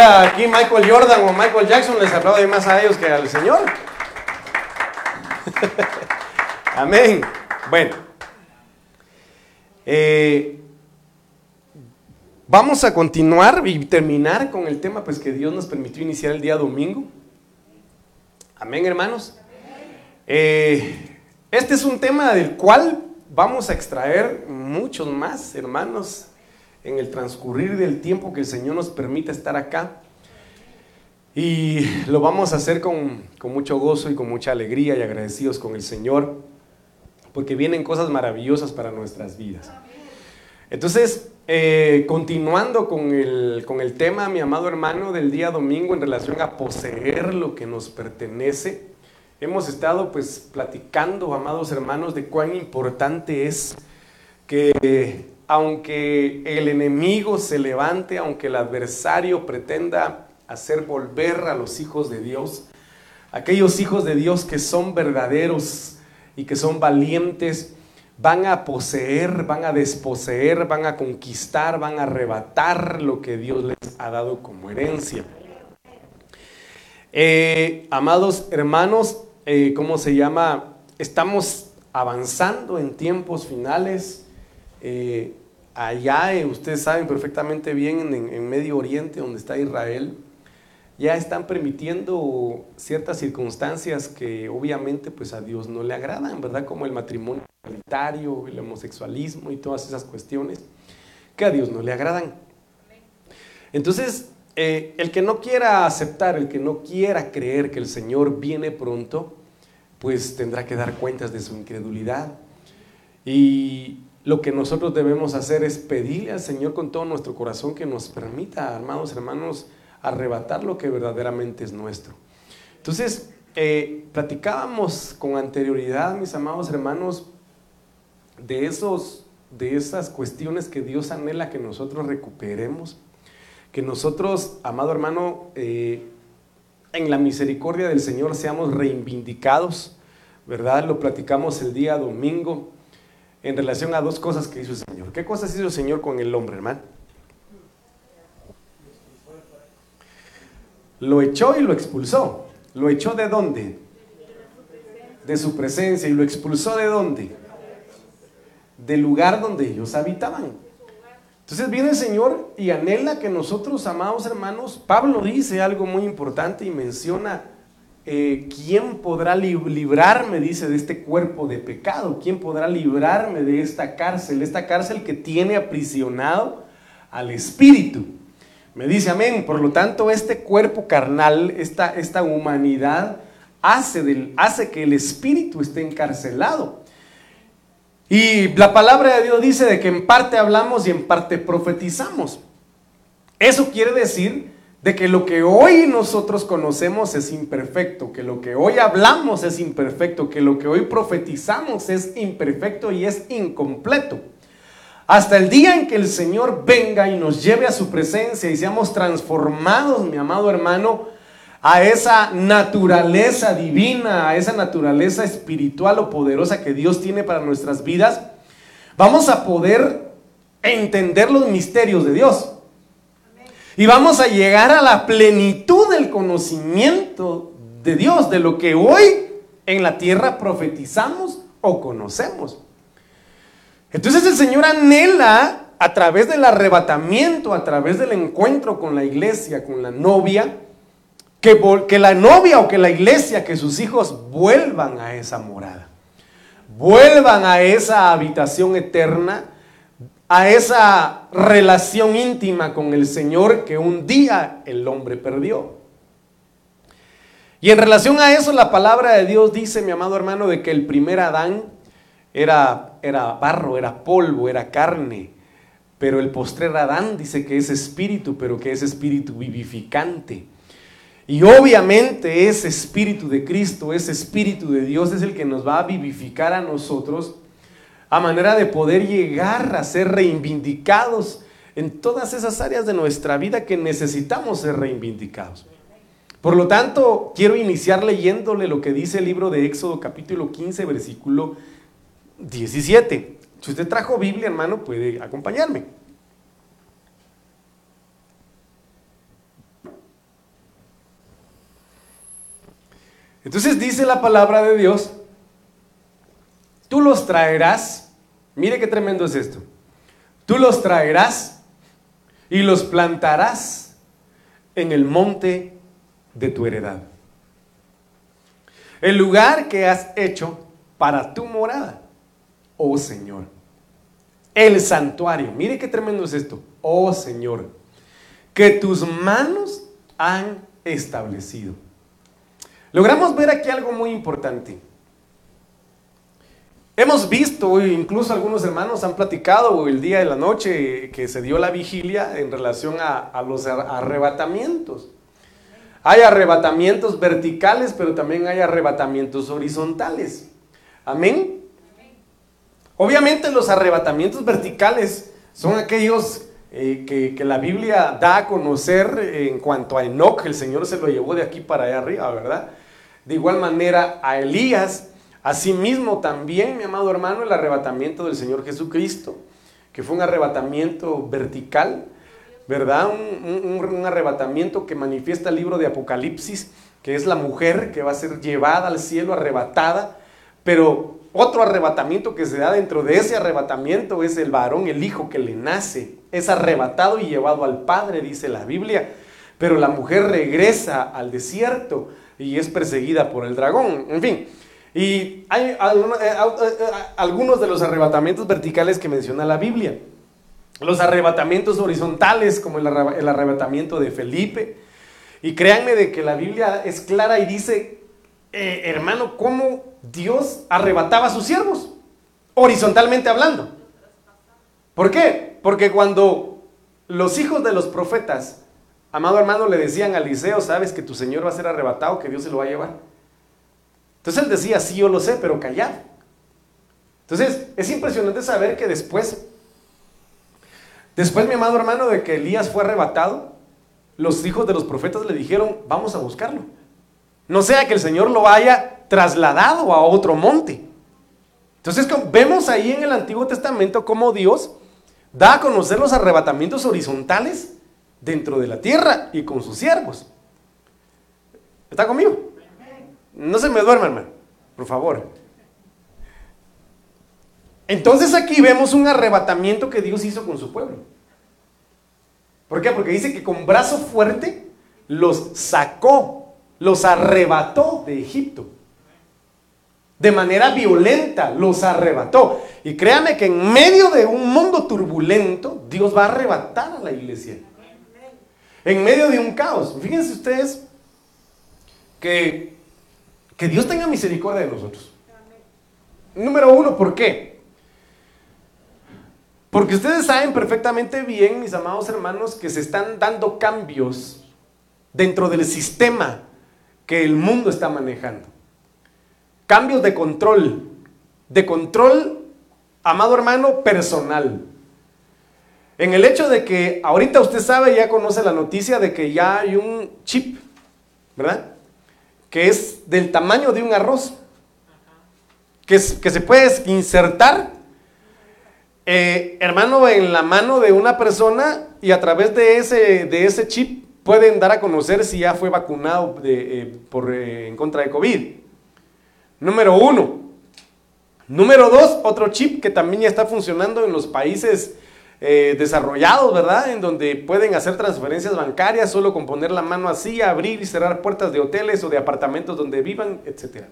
aquí Michael Jordan o Michael Jackson, les aplaudo más a ellos que al Señor. Amén. Bueno. Eh, vamos a continuar y terminar con el tema pues, que Dios nos permitió iniciar el día domingo. Amén, hermanos. Eh, este es un tema del cual vamos a extraer muchos más, hermanos, en el transcurrir del tiempo que el Señor nos permite estar acá. Y lo vamos a hacer con, mucho gozo y con mucha alegría y agradecidos con el Señor, porque vienen cosas maravillosas para nuestras vidas. Entonces, eh, continuando con el, con el tema, mi amado hermano, del día domingo en relación a poseer lo que nos pertenece, hemos estado pues platicando, amados hermanos, de cuán importante es que aunque el enemigo se levante, aunque el adversario pretenda hacer volver a los hijos de Dios, aquellos hijos de Dios que son verdaderos y que son valientes, van a poseer, van a desposeer, van a conquistar, van a arrebatar lo que Dios les ha dado como herencia. Eh, amados hermanos, eh, ¿cómo se llama? Estamos avanzando en tiempos finales. Eh, allá, eh, ustedes saben perfectamente bien, en, Medio Oriente, donde está Israel, ya están permitiendo ciertas circunstancias que obviamente pues a Dios no le agradan, ¿verdad? Como el matrimonio igualitario, el homosexualismo y todas esas cuestiones que a Dios no le agradan. Entonces, eh, el que no quiera aceptar, el que no quiera creer que el Señor viene pronto, pues tendrá que dar cuentas de su incredulidad. Y lo que nosotros debemos hacer es pedirle al Señor con todo nuestro corazón que nos permita, amados hermanos, arrebatar lo que verdaderamente es nuestro. Entonces, eh, platicábamos con anterioridad, mis amados hermanos, de, esos, de esas cuestiones que Dios anhela que nosotros recuperemos, que nosotros, amado hermano, eh, en la misericordia del Señor seamos reivindicados, ¿verdad? Lo platicamos el día domingo en relación a dos cosas que hizo el Señor. ¿Qué cosas hizo el Señor con el hombre, hermano? Lo echó y lo expulsó. ¿Lo echó de dónde? De su presencia. ¿Y lo expulsó de dónde? Del lugar donde ellos habitaban. Entonces viene el Señor y anhela que nosotros, amados hermanos, Pablo dice algo muy importante y menciona eh, ¿quién podrá librarme, dice, de este cuerpo de pecado? ¿Quién podrá librarme de esta cárcel? Esta cárcel que tiene aprisionado al espíritu. Me dice amén. Por lo tanto, este cuerpo carnal, esta, esta humanidad, hace, del, hace que el espíritu esté encarcelado. Y la palabra de Dios dice de que en parte hablamos y en parte profetizamos. Eso quiere decir de que lo que hoy nosotros conocemos es imperfecto, que lo que hoy hablamos es imperfecto, que lo que hoy profetizamos es imperfecto y es incompleto. Hasta el día en que el Señor venga y nos lleve a su presencia y seamos transformados, mi amado hermano, a esa naturaleza divina, a esa naturaleza espiritual o poderosa que Dios tiene para nuestras vidas, vamos a poder entender los misterios de Dios. Y vamos a llegar a la plenitud del conocimiento de Dios, de lo que hoy en la tierra profetizamos o conocemos. Entonces el Señor anhela a través del arrebatamiento, a través del encuentro con la iglesia, con la novia, que, que la novia o que la iglesia, que sus hijos vuelvan a esa morada, vuelvan a esa habitación eterna a esa relación íntima con el Señor que un día el hombre perdió. Y en relación a eso, la palabra de Dios dice, mi amado hermano, de que el primer Adán era, era barro, era polvo, era carne. Pero el postrer Adán dice que es espíritu, pero que es espíritu vivificante. Y obviamente ese espíritu de Cristo, ese espíritu de Dios es el que nos va a vivificar a nosotros a manera de poder llegar a ser reivindicados en todas esas áreas de nuestra vida que necesitamos ser reivindicados. Por lo tanto, quiero iniciar leyéndole lo que dice el libro de Éxodo capítulo 15, versículo 17. Si usted trajo Biblia, hermano, puede acompañarme. Entonces dice la palabra de Dios, tú los traerás, mire qué tremendo es esto, tú los traerás y los plantarás en el monte de tu heredad. El lugar que has hecho para tu morada, oh Señor. El santuario, mire qué tremendo es esto, oh Señor, que tus manos han establecido. Logramos ver aquí algo muy importante. Hemos visto, incluso algunos hermanos han platicado el día de la noche que se dio la vigilia en relación a, los arrebatamientos. Hay arrebatamientos verticales, pero también hay arrebatamientos horizontales. Amén. Obviamente los arrebatamientos verticales son aquellos eh, que, la Biblia da a conocer en cuanto a Enoch, el Señor se lo llevó de aquí para allá arriba, ¿verdad? De igual manera a Elías, asimismo también, mi amado hermano, el arrebatamiento del Señor Jesucristo, que fue un arrebatamiento vertical, ¿verdad? Un, arrebatamiento que manifiesta el libro de Apocalipsis, que es la mujer que va a ser llevada al cielo, arrebatada, pero otro arrebatamiento que se da dentro de ese arrebatamiento es el varón, el hijo que le nace, es arrebatado y llevado al Padre, dice la Biblia, pero la mujer regresa al desierto y es perseguida por el dragón, en fin. Y hay eh, eh, eh, algunos de los arrebatamientos verticales que menciona la Biblia los arrebatamientos horizontales, como el, arrebatamiento de Felipe. Y créanme de que la Biblia es clara y dice, hermano, cómo Dios arrebataba a sus siervos, horizontalmente hablando. ¿Por qué? Porque cuando los hijos de los profetas, amado hermano, le decían a Eliseo, sabes que tu Señor va a ser arrebatado, que Dios se lo va a llevar. Entonces él decía, sí, yo lo sé, pero callad. Entonces es impresionante saber que después Después, mi amado hermano, de que Elías fue arrebatado, los hijos de los profetas le dijeron, vamos a buscarlo. No sea que el Señor lo haya trasladado a otro monte. Entonces vemos ahí en el Antiguo Testamento cómo Dios da a conocer los arrebatamientos horizontales dentro de la tierra y con sus siervos. ¿Está conmigo? No se me duerma, hermano, por favor. Entonces aquí vemos un arrebatamiento que Dios hizo con su pueblo. ¿Por qué? Porque dice que con brazo fuerte los sacó, los arrebató de Egipto. De manera violenta los arrebató. Y créame que en medio de un mundo turbulento, Dios va a arrebatar a la iglesia. En medio de un caos. Fíjense ustedes que, que Dios tenga misericordia de nosotros. Número uno, ¿por qué? Porque ustedes saben perfectamente bien, mis amados hermanos, que se están dando cambios dentro del sistema que el mundo está manejando. Cambios de control, de control, amado hermano, personal. En el hecho de que ahorita usted sabe, ya conoce la noticia de que ya hay un chip, ¿verdad? Que es del tamaño de un arroz, que, que se puede insertar eh, hermano, en la mano de una persona y a través de ese, de ese chip pueden dar a conocer si ya fue vacunado eh, por, eh, en contra de COVID. Número uno. Número dos, otro chip que también ya está funcionando en los países desarrollados, ¿verdad? En donde pueden hacer transferencias bancarias solo con poner la mano así, abrir y cerrar puertas de hoteles o de apartamentos donde vivan, etcétera.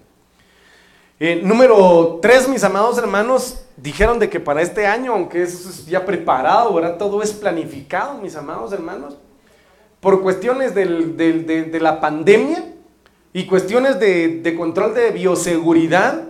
Eh, número tres, mis amados hermanos, dijeron de que para este año, aunque es ya preparado, ¿verdad? Todo es planificado, mis amados hermanos. Por cuestiones de, la pandemia y cuestiones de, control de bioseguridad,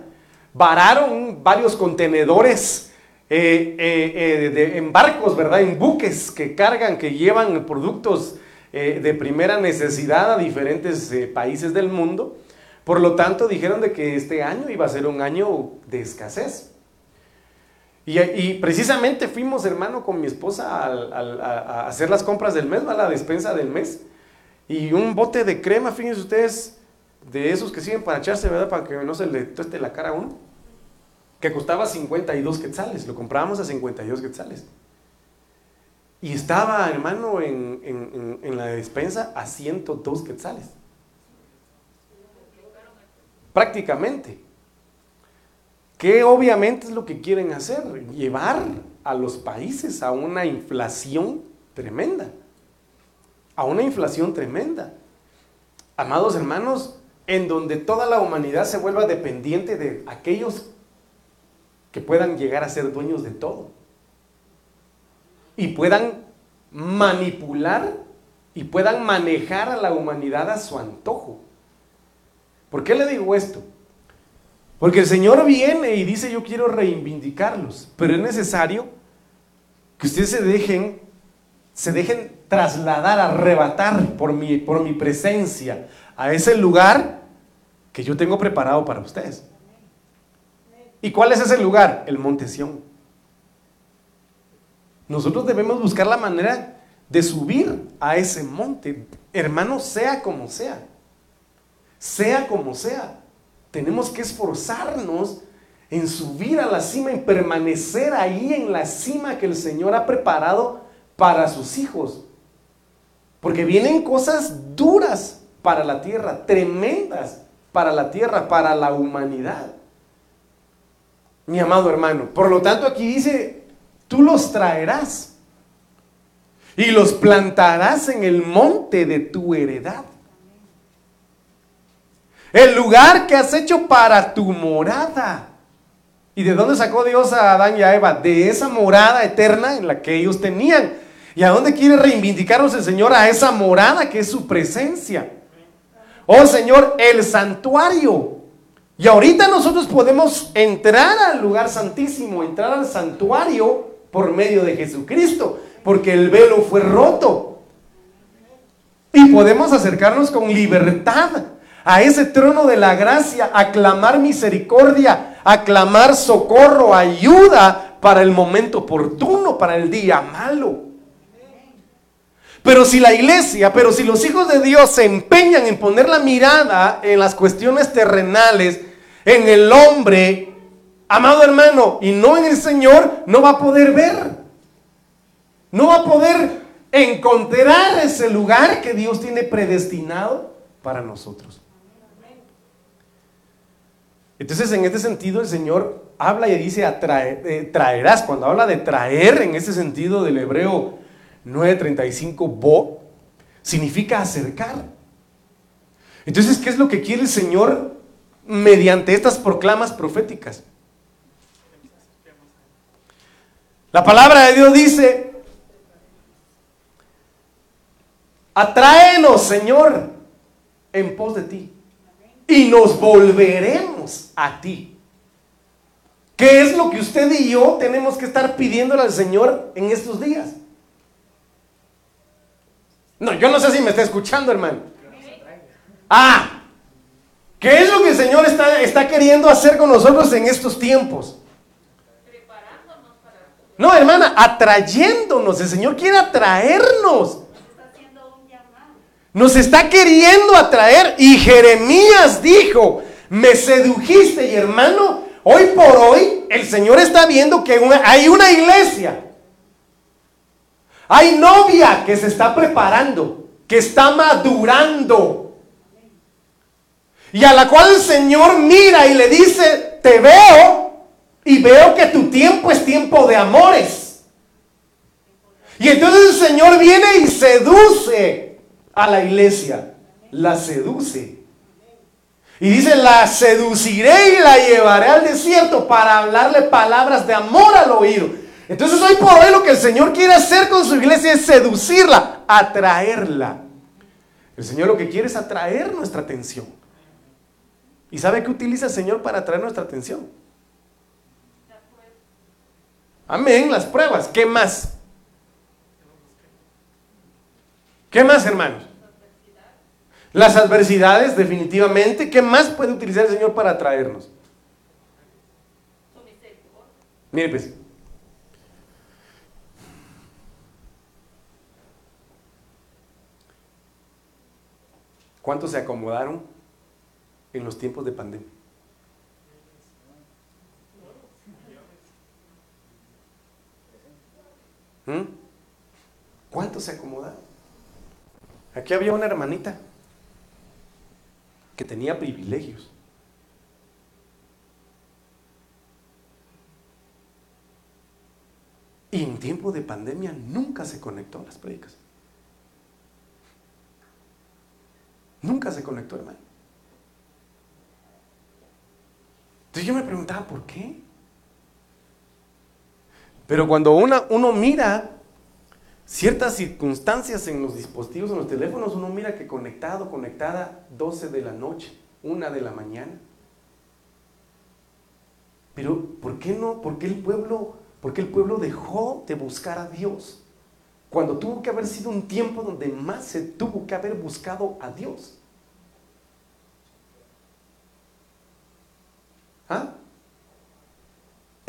vararon varios contenedores eh, eh, en barcos, ¿verdad? En buques que cargan, que llevan productos de primera necesidad a diferentes países del mundo. Por lo tanto, dijeron de que este año iba a ser un año de escasez. Y, precisamente fuimos, hermano, con mi esposa a, hacer las compras del mes, a la despensa del mes. Y un bote de crema, fíjense ustedes, de esos que siguen para echarse, ¿verdad? Para que no se le tueste la cara a uno. Que costaba 52 quetzales. Lo comprábamos a 52 quetzales. Y estaba, hermano, en, en la despensa a 102 quetzales. prácticamente. Que obviamente es lo que quieren hacer, llevar a los países a una inflación tremenda, a una inflación tremenda. Amados hermanos, en donde toda la humanidad se vuelva dependiente de aquellos que puedan llegar a ser dueños de todo y puedan manipular y puedan manejar a la humanidad a su antojo. ¿Por qué le digo esto? Porque el Señor viene y dice yo quiero reivindicarlos, pero es necesario que ustedes se dejen, se dejen trasladar, arrebatar por mi, por mi presencia a ese lugar que yo tengo preparado para ustedes. ¿Y cuál es ese lugar? El Monte Sión. Nosotros debemos buscar la manera de subir a ese monte, hermano, sea como sea. Sea como sea. Tenemos que esforzarnos en subir a la cima, en permanecer ahí en la cima que el Señor ha preparado para sus hijos. Porque vienen cosas duras para la tierra, tremendas para la tierra, para la humanidad mi amado hermano. Por lo tanto, aquí dice, tú los traerás y los plantarás en el monte de tu heredad. El lugar que has hecho para tu morada. ¿Y de dónde sacó Dios a Adán y a Eva? De esa morada eterna en la que ellos tenían. ¿Y a dónde quiere reivindicarnos el Señor? A esa morada que es su presencia. Oh Señor, el santuario y ahorita nosotros podemos entrar al lugar santísimo, entrar al santuario por medio de Jesucristo, porque el velo fue roto. Y podemos acercarnos con libertad a ese trono de la gracia, aclamar misericordia, aclamar socorro, ayuda para el momento oportuno, para el día malo. Pero si la iglesia, pero si los hijos de Dios se empeñan en poner la mirada en las cuestiones terrenales, en el hombre, amado hermano, y no en el Señor, no va a poder ver. No va a poder encontrar ese lugar que Dios tiene predestinado para nosotros. Entonces, en este sentido, el Señor habla y dice, eh, traerás. Cuando habla de traer, en ese sentido del hebreo 935, bo, significa acercar. Entonces, ¿qué es lo que quiere el Señor mediante estas proclamas proféticas. La palabra de Dios dice, atráenos, Señor, en pos de ti, y nos volveremos a ti. ¿Qué es lo que usted y yo tenemos que estar pidiéndole al Señor en estos días? No, yo no sé si me está escuchando, hermano. Ah, ¿Qué es lo que el Señor está, está queriendo hacer con nosotros en estos tiempos? No, hermana, atrayéndonos. El Señor quiere atraernos. Nos está queriendo atraer. Y Jeremías dijo, me sedujiste y hermano, hoy por hoy el Señor está viendo que hay una iglesia. Hay novia que se está preparando, que está madurando y a la cual el Señor mira y le dice, te veo y veo que tu tiempo es tiempo de amores. Y entonces el Señor viene y seduce a la iglesia, la seduce. Y dice, la seduciré y la llevaré al desierto para hablarle palabras de amor al oído. Entonces hoy por hoy lo que el Señor quiere hacer con su iglesia es seducirla, atraerla. El Señor lo que quiere es atraer nuestra atención. ¿Y sabe qué utiliza el Señor para atraer nuestra atención? Amén, las pruebas. ¿Qué más? ¿Qué más, hermanos? Las adversidades, definitivamente. ¿Qué más puede utilizar el Señor para atraernos? Mire, pues. ¿Cuántos se acomodaron en los tiempos de pandemia. ¿Mm? ¿Cuánto se acomoda? Aquí había una hermanita que tenía privilegios. Y en tiempo de pandemia nunca se conectó a las predicas. Nunca se conectó, hermano. Entonces yo me preguntaba, ¿por qué? Pero cuando uno mira ciertas circunstancias en los dispositivos, en los teléfonos, uno mira que conectado, conectada, 12 de la noche, 1 de la mañana. Pero ¿por qué no? ¿Por qué el pueblo, por qué el pueblo dejó de buscar a Dios? Cuando tuvo que haber sido un tiempo donde más se tuvo que haber buscado a Dios.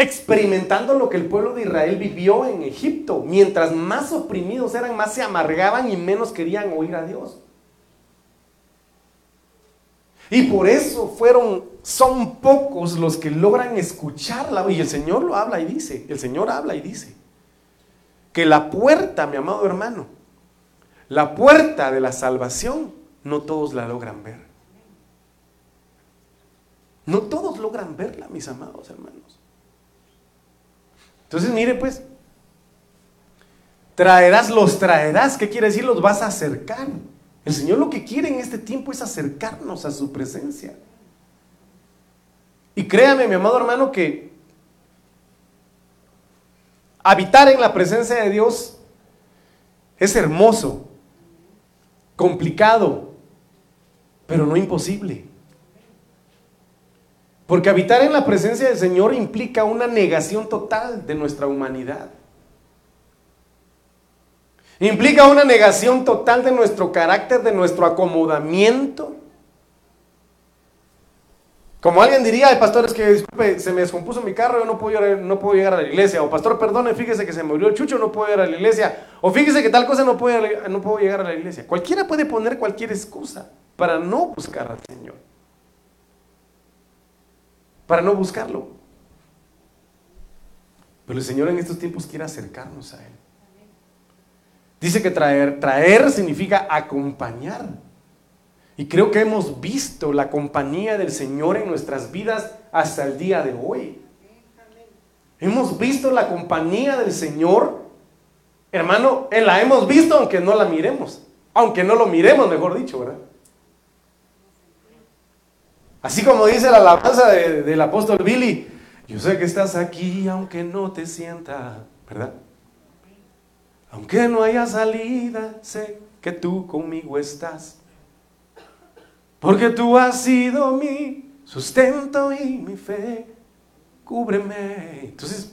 Experimentando lo que el pueblo de Israel vivió en Egipto. Mientras más oprimidos eran, más se amargaban y menos querían oír a Dios. Y por eso fueron, son pocos los que logran escucharla. Y el Señor lo habla y dice, el Señor habla y dice, que la puerta, mi amado hermano, la puerta de la salvación, no todos la logran ver. No todos logran verla, mis amados hermanos. Entonces, mire pues, traerás, los traerás, ¿qué quiere decir? Los vas a acercar. El Señor lo que quiere en este tiempo es acercarnos a su presencia. Y créame, mi amado hermano, que habitar en la presencia de Dios es hermoso, complicado, pero no imposible. Porque habitar en la presencia del Señor implica una negación total de nuestra humanidad. Implica una negación total de nuestro carácter, de nuestro acomodamiento. Como alguien diría, el pastor, es que disculpe, se me descompuso mi carro, yo no puedo, llegar, no puedo llegar a la iglesia. O pastor, perdone, fíjese que se murió el chucho, no puedo llegar a la iglesia. O fíjese que tal cosa no puedo, no puedo llegar a la iglesia. Cualquiera puede poner cualquier excusa para no buscar al Señor. Para no buscarlo. Pero el Señor en estos tiempos quiere acercarnos a Él. Dice que traer, traer significa acompañar. Y creo que hemos visto la compañía del Señor en nuestras vidas hasta el día de hoy. Hemos visto la compañía del Señor. Hermano, la hemos visto aunque no la miremos. Aunque no lo miremos, mejor dicho, ¿verdad? Así como dice la alabanza del apóstol Billy, yo sé que estás aquí aunque no te sienta, ¿verdad? Aunque no haya salida, sé que tú conmigo estás. Porque tú has sido mi sustento y mi fe. Cúbreme. Entonces,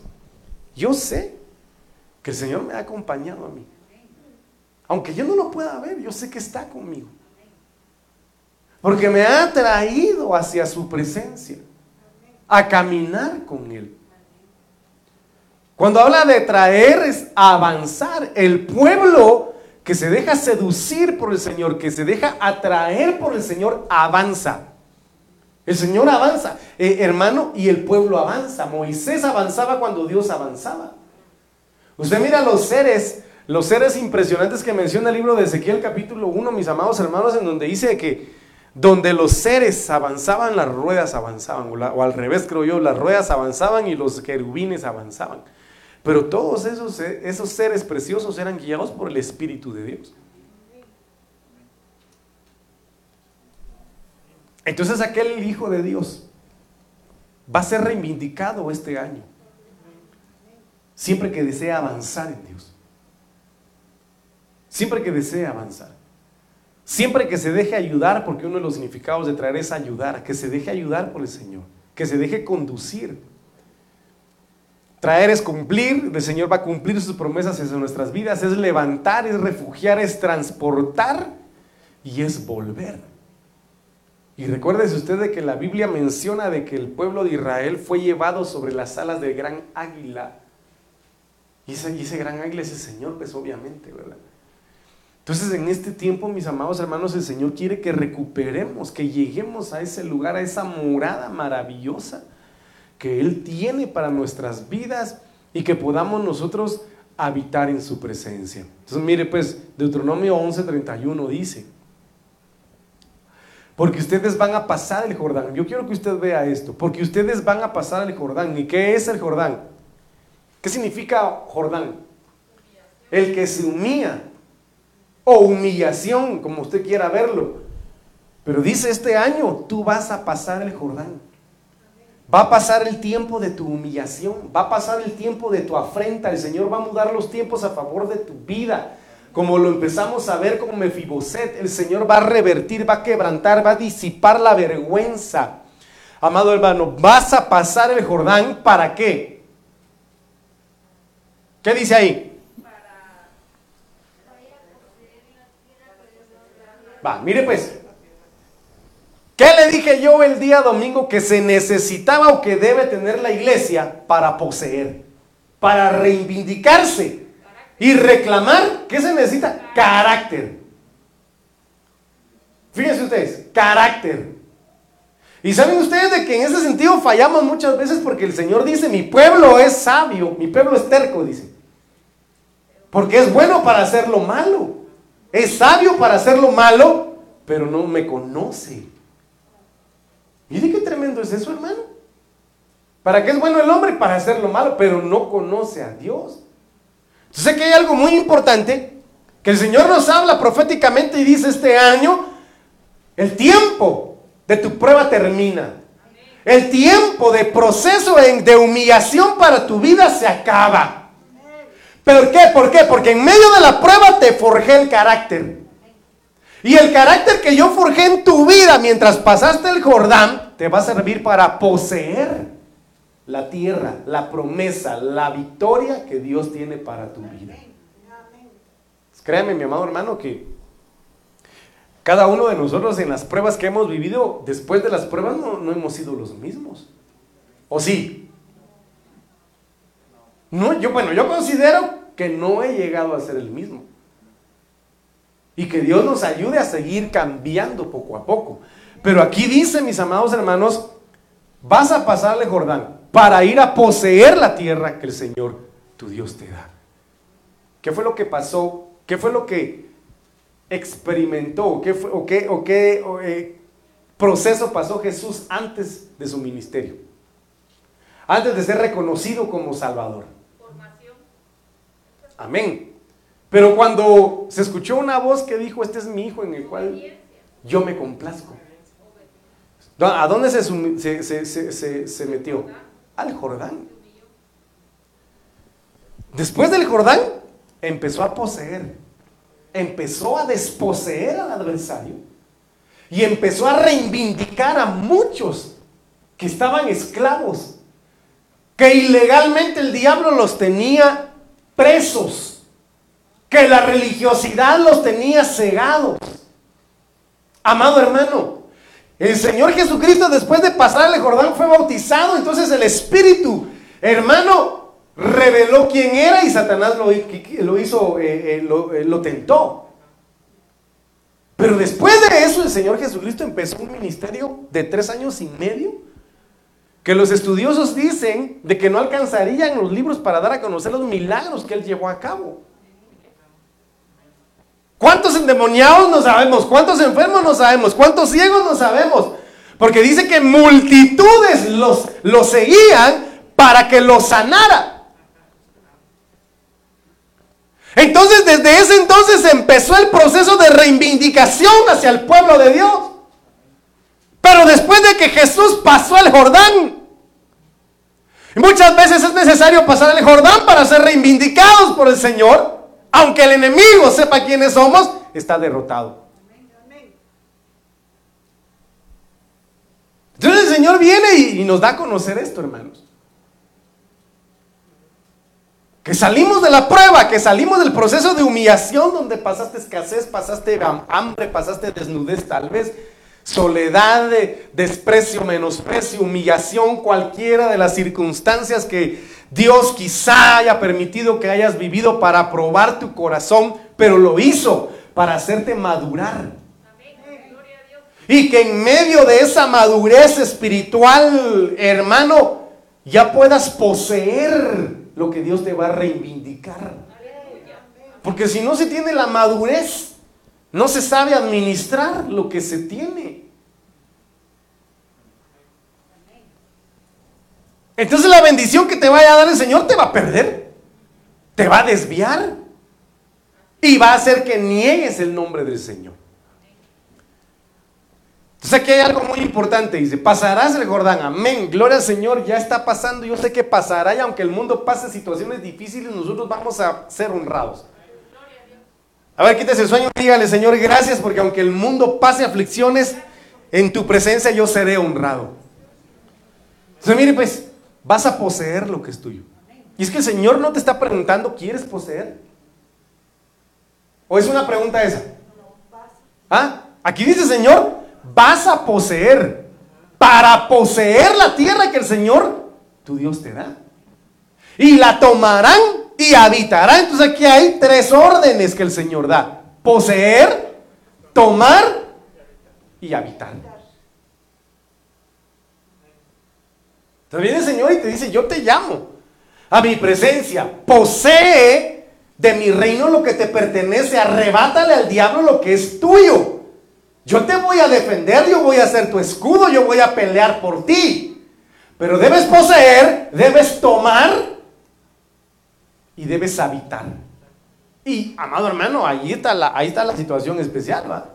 yo sé que el Señor me ha acompañado a mí. Aunque yo no lo pueda ver, yo sé que está conmigo. Porque me ha traído hacia su presencia. A caminar con Él. Cuando habla de traer es avanzar. El pueblo que se deja seducir por el Señor, que se deja atraer por el Señor, avanza. El Señor avanza, eh, hermano, y el pueblo avanza. Moisés avanzaba cuando Dios avanzaba. Usted mira los seres, los seres impresionantes que menciona el libro de Ezequiel capítulo 1, mis amados hermanos, en donde dice que donde los seres avanzaban, las ruedas avanzaban, o al revés creo yo, las ruedas avanzaban y los querubines avanzaban. Pero todos esos, esos seres preciosos eran guiados por el Espíritu de Dios. Entonces aquel Hijo de Dios va a ser reivindicado este año. Siempre que desea avanzar en Dios. Siempre que desea avanzar. Siempre que se deje ayudar, porque uno de los significados de traer es ayudar, que se deje ayudar por el Señor, que se deje conducir. Traer es cumplir, el Señor va a cumplir sus promesas en nuestras vidas, es levantar, es refugiar, es transportar y es volver. Y recuérdese usted de que la Biblia menciona de que el pueblo de Israel fue llevado sobre las alas del gran águila. Y ese, y ese gran águila es el Señor, pues obviamente, ¿verdad? Entonces en este tiempo, mis amados hermanos, el Señor quiere que recuperemos, que lleguemos a ese lugar, a esa morada maravillosa que Él tiene para nuestras vidas y que podamos nosotros habitar en su presencia. Entonces mire pues, Deuteronomio 11:31 dice, porque ustedes van a pasar el Jordán. Yo quiero que usted vea esto, porque ustedes van a pasar el Jordán. ¿Y qué es el Jordán? ¿Qué significa Jordán? El que se humilla o humillación, como usted quiera verlo. Pero dice este año, tú vas a pasar el Jordán. Va a pasar el tiempo de tu humillación, va a pasar el tiempo de tu afrenta. El Señor va a mudar los tiempos a favor de tu vida. Como lo empezamos a ver con Mefiboset, el Señor va a revertir, va a quebrantar, va a disipar la vergüenza. Amado hermano, vas a pasar el Jordán para qué? ¿Qué dice ahí? Va, mire pues. ¿Qué le dije yo el día domingo que se necesitaba o que debe tener la iglesia para poseer? Para reivindicarse y reclamar. ¿Qué se necesita? Carácter. Fíjense ustedes, carácter. Y saben ustedes de que en ese sentido fallamos muchas veces porque el Señor dice, mi pueblo es sabio, mi pueblo es terco, dice. Porque es bueno para hacer lo malo. Es sabio para hacer lo malo, pero no me conoce. Mire qué tremendo es eso, hermano. ¿Para qué es bueno el hombre? Para hacer lo malo, pero no conoce a Dios. Entonces que hay algo muy importante que el Señor nos habla proféticamente y dice este año, el tiempo de tu prueba termina. El tiempo de proceso de humillación para tu vida se acaba. ¿Pero qué? ¿Por qué? Porque en medio de la prueba te forjé el carácter. Y el carácter que yo forjé en tu vida mientras pasaste el Jordán te va a servir para poseer la tierra, la promesa, la victoria que Dios tiene para tu vida. Créame, mi amado hermano, que cada uno de nosotros en las pruebas que hemos vivido, después de las pruebas no, no hemos sido los mismos. ¿O sí? No, yo, bueno, yo considero que no he llegado a ser el mismo. Y que Dios nos ayude a seguir cambiando poco a poco. Pero aquí dice, mis amados hermanos, vas a pasarle Jordán para ir a poseer la tierra que el Señor, tu Dios, te da. ¿Qué fue lo que pasó? ¿Qué fue lo que experimentó? ¿Qué fue, o qué, o qué eh, proceso pasó Jesús antes de su ministerio? Antes de ser reconocido como Salvador. Amén. Pero cuando se escuchó una voz que dijo, este es mi hijo en el cual yo me complazco. ¿A dónde se, metió? Al Jordán. Después del Jordán, empezó a poseer. Empezó a desposeer al adversario. Y empezó a reivindicar a muchos que estaban esclavos. Que ilegalmente el diablo los tenía presos, que la religiosidad los tenía cegados. Amado hermano, el Señor Jesucristo después de pasar el Jordán fue bautizado, entonces el Espíritu, hermano, reveló quién era y Satanás lo, hizo, eh, eh, eh, lo tentó. Pero después de eso el Señor Jesucristo empezó un ministerio de tres años y medio que los estudiosos dicen de que no alcanzarían los libros para dar a conocer los milagros que él llevó a cabo. ¿Cuántos endemoniados no sabemos? ¿Cuántos enfermos no sabemos? ¿Cuántos ciegos no sabemos? Porque dice que multitudes los, los seguían para que los sanara. Entonces desde ese entonces empezó el proceso de reivindicación hacia el pueblo de Dios. Pero después de que Jesús pasó el Jordán, muchas veces es necesario pasar el Jordán para ser reivindicados por el Señor, aunque el enemigo sepa quiénes somos, está derrotado. Entonces el Señor viene y, nos da a conocer esto, hermanos. Que salimos de la prueba, que salimos del proceso de humillación donde pasaste escasez, pasaste hambre, pasaste desnudez tal vez, soledad, desprecio, menosprecio, humillación, cualquiera de las circunstancias que Dios quizá haya permitido que hayas vivido para probar tu corazón, pero lo hizo para hacerte madurar. Y que en medio de esa madurez espiritual, hermano, ya puedas poseer lo que Dios te va a reivindicar. Porque si no se tiene la madurez, no se sabe administrar lo que se tiene. Entonces la bendición que te vaya a dar el Señor te va a perder. Te va a desviar. Y va a hacer que niegues el nombre del Señor. Entonces aquí hay algo muy importante. Dice, pasarás el Jordán. Amén. Gloria al Señor. Ya está pasando. Yo sé que pasará. Y aunque el mundo pase situaciones difíciles, nosotros vamos a ser honrados. A ver, quítese el sueño dígale, Señor, gracias porque aunque el mundo pase aflicciones, en tu presencia yo seré honrado. Entonces, mire, pues, vas a poseer lo que es tuyo. Y es que el Señor no te está preguntando, ¿quieres poseer? ¿O es una pregunta esa? ¿Ah? Aquí dice Señor, vas a poseer. Para poseer la tierra que el Señor, tu Dios te da. Y la tomarán y habitarán. Entonces aquí hay tres órdenes que el Señor da. Poseer, tomar y habitar. Entonces viene el Señor y te dice, yo te llamo a mi presencia. Posee de mi reino lo que te pertenece. Arrebátale al diablo lo que es tuyo. Yo te voy a defender, yo voy a ser tu escudo, yo voy a pelear por ti. Pero debes poseer, debes tomar y debes habitar. Y, amado hermano, ahí está la, ahí está la situación especial, ¿va?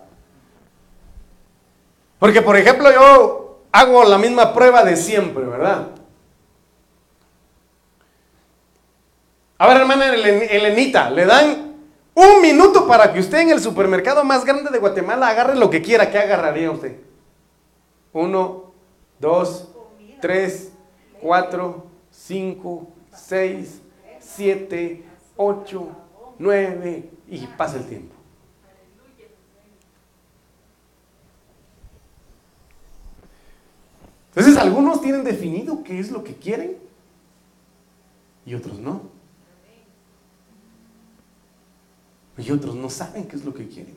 Porque, por ejemplo, yo hago la misma prueba de siempre, ¿verdad? A ver, hermana Elenita, le dan un minuto para que usted en el supermercado más grande de Guatemala agarre lo que quiera. ¿Qué agarraría usted? Uno, dos, tres, cuatro, cinco, seis, siete, ocho, nueve y pasa el tiempo. Entonces algunos tienen definido qué es lo que quieren y otros no. Y otros no saben qué es lo que quieren.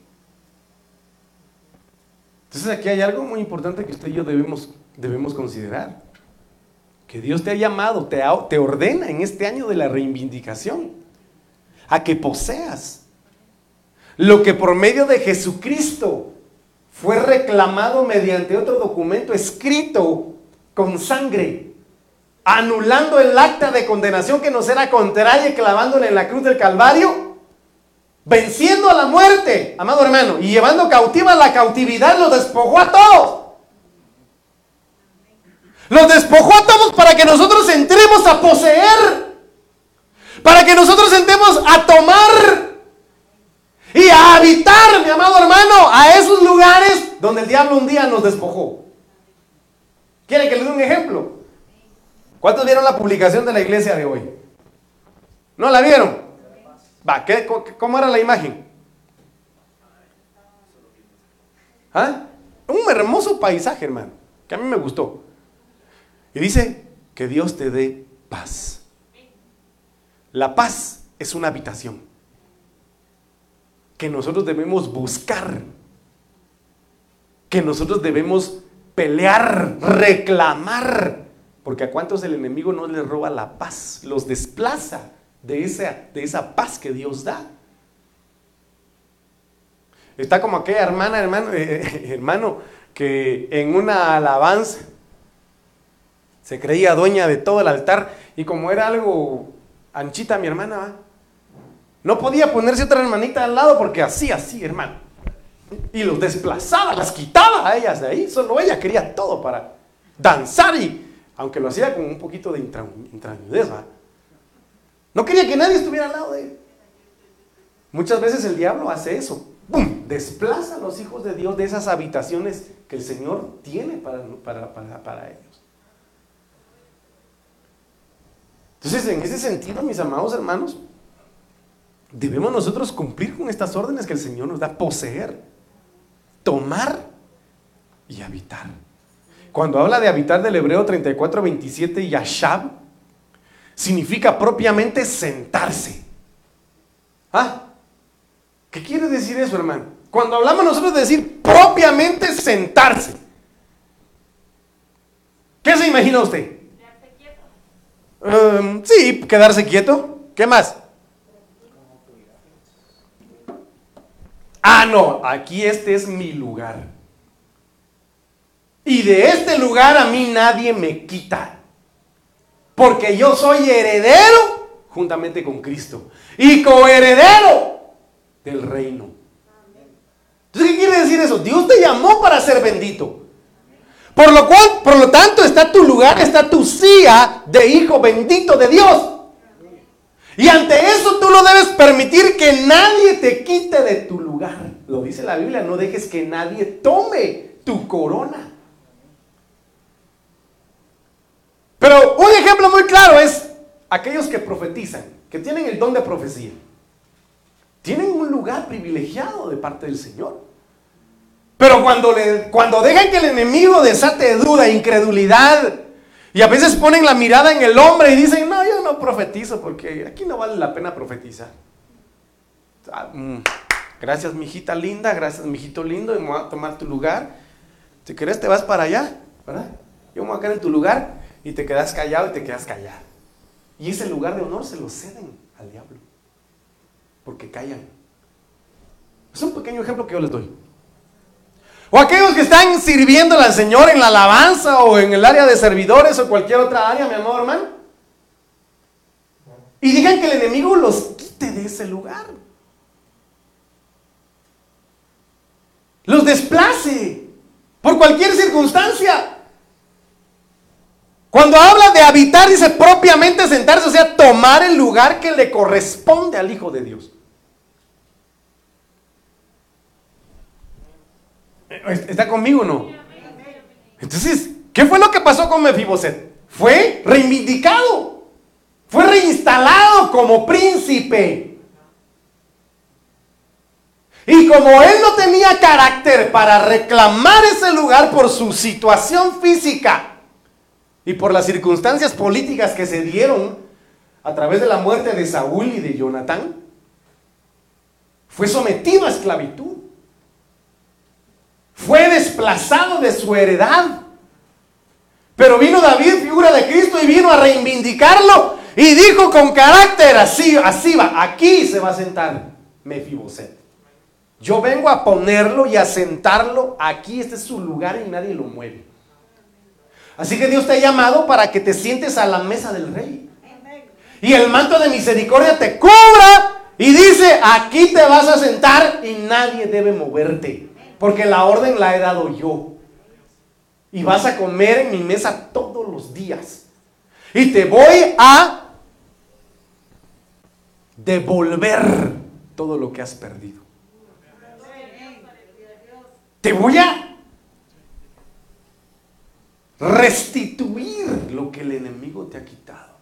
Entonces aquí hay algo muy importante que usted y yo debemos, debemos considerar. Que Dios te ha llamado, te, te ordena en este año de la reivindicación a que poseas lo que por medio de Jesucristo fue reclamado mediante otro documento escrito con sangre, anulando el acta de condenación que nos era contraria y clavándole en la cruz del Calvario, venciendo a la muerte, amado hermano, y llevando cautiva la cautividad, lo despojó a todos. Los despojó a todos para que nosotros entremos a poseer. Para que nosotros entremos a tomar y a habitar, mi amado hermano, a esos lugares donde el diablo un día nos despojó. ¿Quieren que le dé un ejemplo? ¿Cuántos vieron la publicación de la iglesia de hoy? ¿No la vieron? Va, ¿qué, ¿cómo era la imagen? ¿Ah? Un hermoso paisaje, hermano, que a mí me gustó. Y dice que Dios te dé paz. La paz es una habitación que nosotros debemos buscar, que nosotros debemos pelear, reclamar, porque a cuántos el enemigo no les roba la paz, los desplaza de esa, de esa paz que Dios da. Está como aquella hermana, hermano, eh, hermano, que en una alabanza se creía dueña de todo el altar y como era algo anchita mi hermana, no podía ponerse otra hermanita al lado porque así, así, hermano. Y los desplazaba, las quitaba a ellas de ahí. Solo ella quería todo para danzar y, aunque lo hacía con un poquito de intranquilidad, no quería que nadie estuviera al lado de él. Muchas veces el diablo hace eso. ¡Bum! Desplaza a los hijos de Dios de esas habitaciones que el Señor tiene para, para, para, para ellos. Entonces, en ese sentido, mis amados hermanos, debemos nosotros cumplir con estas órdenes que el Señor nos da, poseer, tomar y habitar. Cuando habla de habitar del hebreo 34, 27, yashab, significa propiamente sentarse. ¿Ah? ¿Qué quiere decir eso, hermano? Cuando hablamos nosotros de decir propiamente sentarse, ¿qué se imagina usted? Em, sí, quedarse quieto. ¿Qué más? Ah, no, aquí este es mi lugar. Y de este lugar a mí nadie me quita. Porque yo soy heredero juntamente con Cristo y coheredero del reino. Entonces, ¿qué quiere decir eso? Dios te llamó para ser bendito. Por lo cual, por lo tanto, está tu lugar, está tu silla de hijo bendito de Dios. Y ante eso tú no debes permitir que nadie te quite de tu lugar. Lo dice la Biblia, no dejes que nadie tome tu corona. Pero un ejemplo muy claro es aquellos que profetizan, que tienen el don de profecía. Tienen un lugar privilegiado de parte del Señor. Pero cuando, le, cuando dejan que el enemigo desate duda, incredulidad, y a veces ponen la mirada en el hombre y dicen, no, yo no profetizo porque aquí no vale la pena profetizar. Ah, mm, gracias, mijita linda, gracias, mijito lindo, y me voy a tomar tu lugar. Si querés, te vas para allá, ¿verdad? Yo me voy a quedar en tu lugar y te quedas callado y te quedas callado. Y ese lugar de honor se lo ceden al diablo, porque callan. Es un pequeño ejemplo que yo les doy. O aquellos que están sirviendo al Señor en la alabanza o en el área de servidores o cualquier otra área, mi amor, hermano. Y digan que el enemigo los quite de ese lugar. Los desplace por cualquier circunstancia. Cuando habla de habitar, dice propiamente sentarse, o sea, tomar el lugar que le corresponde al Hijo de Dios. ¿Está conmigo o no? Entonces, ¿qué fue lo que pasó con Mefiboset? Fue reivindicado, fue reinstalado como príncipe. Y como él no tenía carácter para reclamar ese lugar por su situación física y por las circunstancias políticas que se dieron a través de la muerte de Saúl y de Jonatán, fue sometido a esclavitud fue desplazado de su heredad. Pero vino David, figura de Cristo, y vino a reivindicarlo y dijo con carácter, así, así va, aquí se va a sentar Mefiboset. Yo vengo a ponerlo y a sentarlo aquí, este es su lugar y nadie lo mueve. Así que Dios te ha llamado para que te sientes a la mesa del rey. Y el manto de misericordia te cubra y dice, aquí te vas a sentar y nadie debe moverte. Porque la orden la he dado yo. Y vas a comer en mi mesa todos los días. Y te voy a devolver todo lo que has perdido. Te voy a restituir lo que el enemigo te ha quitado.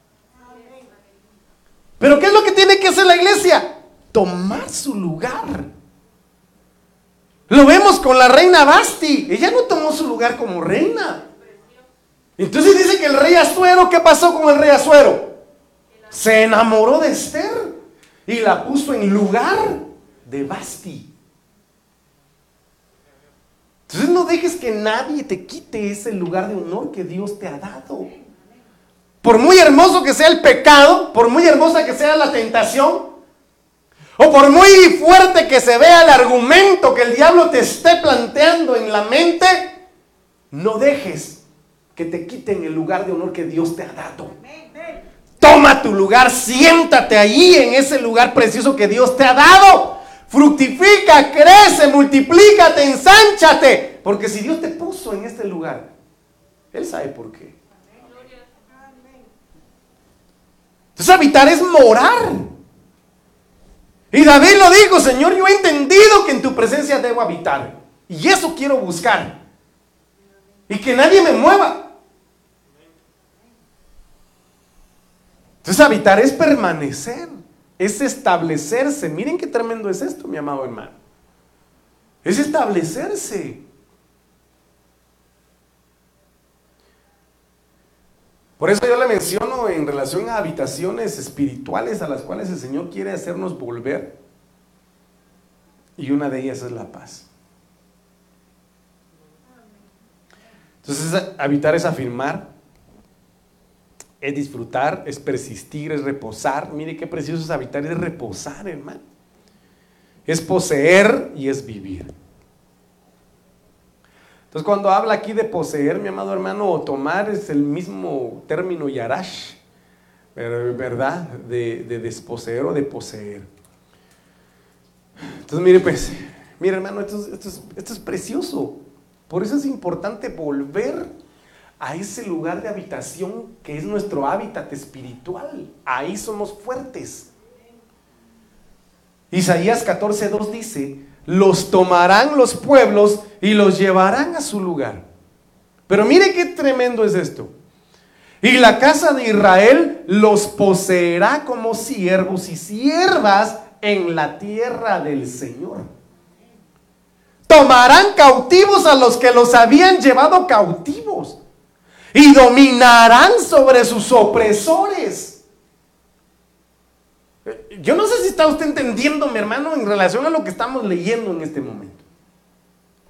Pero ¿qué es lo que tiene que hacer la iglesia? Tomar su lugar. Lo vemos con la reina Basti. Ella no tomó su lugar como reina. Entonces dice que el rey Azuero, ¿qué pasó con el rey Azuero? Se enamoró de Esther y la puso en lugar de Basti. Entonces no dejes que nadie te quite ese lugar de honor que Dios te ha dado. Por muy hermoso que sea el pecado, por muy hermosa que sea la tentación, o por muy fuerte que se vea el argumento que el diablo te esté planteando en la mente, no dejes que te quiten el lugar de honor que Dios te ha dado. Toma tu lugar, siéntate ahí en ese lugar precioso que Dios te ha dado. Fructifica, crece, multiplícate, ensánchate. Porque si Dios te puso en este lugar, Él sabe por qué. Entonces habitar es morar. Y David lo dijo, Señor, yo he entendido que en tu presencia debo habitar. Y eso quiero buscar. Y que nadie me mueva. Entonces habitar es permanecer, es establecerse. Miren qué tremendo es esto, mi amado hermano. Es establecerse. Por eso yo le menciono en relación a habitaciones espirituales a las cuales el Señor quiere hacernos volver. Y una de ellas es la paz. Entonces, habitar es afirmar, es disfrutar, es persistir, es reposar. Mire qué precioso es habitar, es reposar, hermano. Es poseer y es vivir. Entonces cuando habla aquí de poseer, mi amado hermano, o tomar es el mismo término yarash, ¿verdad? De, de desposeer o de poseer. Entonces, mire, pues, mire, hermano, esto, esto es precioso. Por eso es importante volver a ese lugar de habitación que es nuestro hábitat espiritual. Ahí somos fuertes. Isaías 14:2 dice, los tomarán los pueblos y los llevarán a su lugar. Pero mire qué tremendo es esto. Y la casa de Israel los poseerá como siervos y siervas en la tierra del Señor. Tomarán cautivos a los que los habían llevado cautivos y dominarán sobre sus opresores. Yo no sé si está usted entendiendo, mi hermano, en relación a lo que estamos leyendo en este momento.